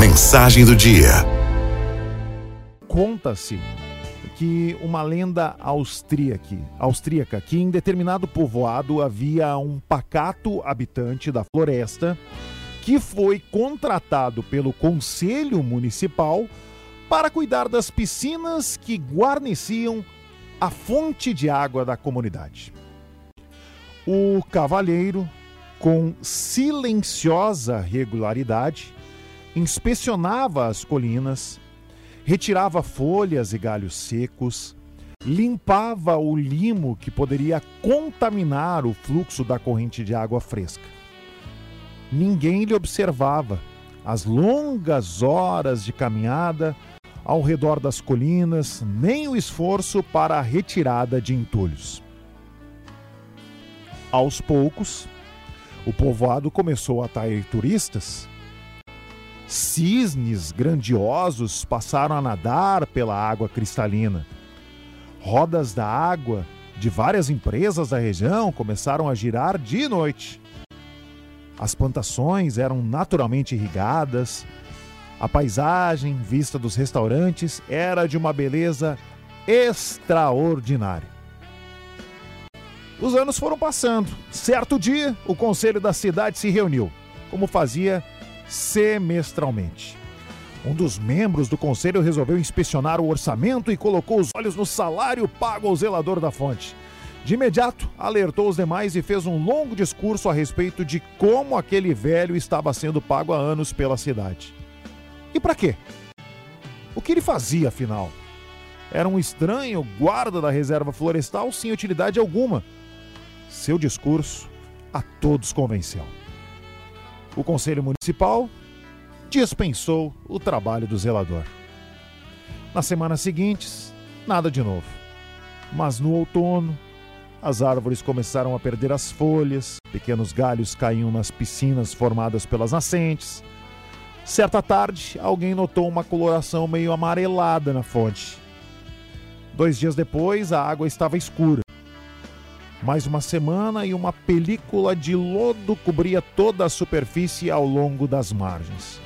Mensagem do dia. Conta-se que uma lenda austríaca, austríaca que em determinado povoado havia um pacato habitante da floresta que foi contratado pelo conselho municipal para cuidar das piscinas que guarneciam a fonte de água da comunidade. O cavalheiro, com silenciosa regularidade, inspecionava as colinas, retirava folhas e galhos secos, limpava o limo que poderia contaminar o fluxo da corrente de água fresca. Ninguém lhe observava as longas horas de caminhada ao redor das colinas, nem o esforço para a retirada de entulhos. Aos poucos, o povoado começou a atrair turistas. Cisnes grandiosos passaram a nadar pela água cristalina. Rodas da água de várias empresas da região começaram a girar de noite. As plantações eram naturalmente irrigadas. A paisagem vista dos restaurantes era de uma beleza extraordinária. Os anos foram passando. Certo dia, o conselho da cidade se reuniu, como fazia semestralmente. Um dos membros do conselho resolveu inspecionar o orçamento e colocou os olhos no salário pago ao zelador da fonte. De imediato, alertou os demais e fez um longo discurso a respeito de como aquele velho estava sendo pago há anos pela cidade. E para quê? O que ele fazia, afinal? Era um estranho guarda da reserva florestal sem utilidade alguma seu discurso a todos convenceu. O Conselho Municipal dispensou o trabalho do zelador. Nas semanas seguintes, nada de novo. Mas no outono, as árvores começaram a perder as folhas, pequenos galhos caíam nas piscinas formadas pelas nascentes. Certa tarde, alguém notou uma coloração meio amarelada na fonte. Dois dias depois, a água estava escura. Mais uma semana e uma película de lodo cobria toda a superfície ao longo das margens.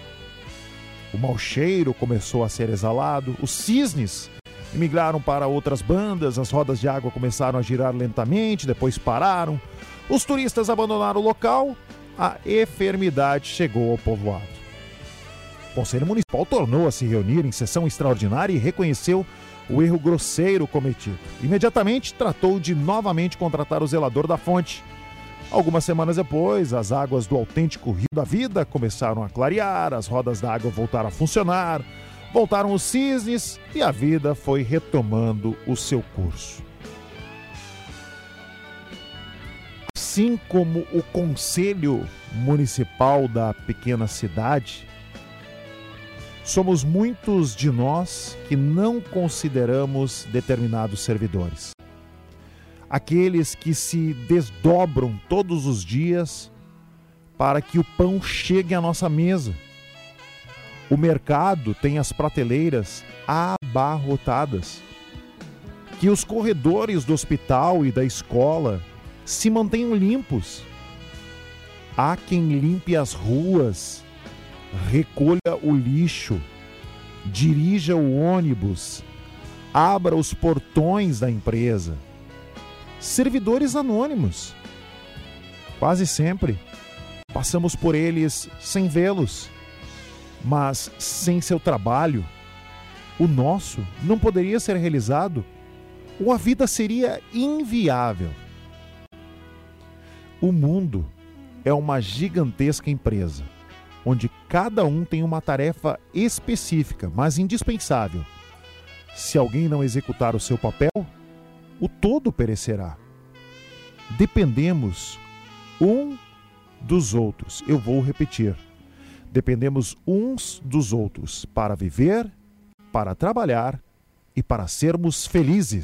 O mau cheiro começou a ser exalado, os cisnes migraram para outras bandas, as rodas de água começaram a girar lentamente, depois pararam. Os turistas abandonaram o local, a enfermidade chegou ao povoado. O Conselho Municipal tornou a se reunir em sessão extraordinária e reconheceu o erro grosseiro cometido. Imediatamente tratou de novamente contratar o zelador da fonte. Algumas semanas depois, as águas do autêntico Rio da Vida começaram a clarear, as rodas da água voltaram a funcionar, voltaram os cisnes e a vida foi retomando o seu curso. Assim como o conselho municipal da pequena cidade, Somos muitos de nós que não consideramos determinados servidores. Aqueles que se desdobram todos os dias para que o pão chegue à nossa mesa. O mercado tem as prateleiras abarrotadas. Que os corredores do hospital e da escola se mantenham limpos. Há quem limpe as ruas recolha o lixo, dirija o ônibus, abra os portões da empresa. Servidores anônimos. Quase sempre passamos por eles sem vê-los, mas sem seu trabalho, o nosso não poderia ser realizado ou a vida seria inviável. O mundo é uma gigantesca empresa onde cada um tem uma tarefa específica, mas indispensável. Se alguém não executar o seu papel, o todo perecerá. Dependemos um dos outros. Eu vou repetir. Dependemos uns dos outros para viver, para trabalhar e para sermos felizes.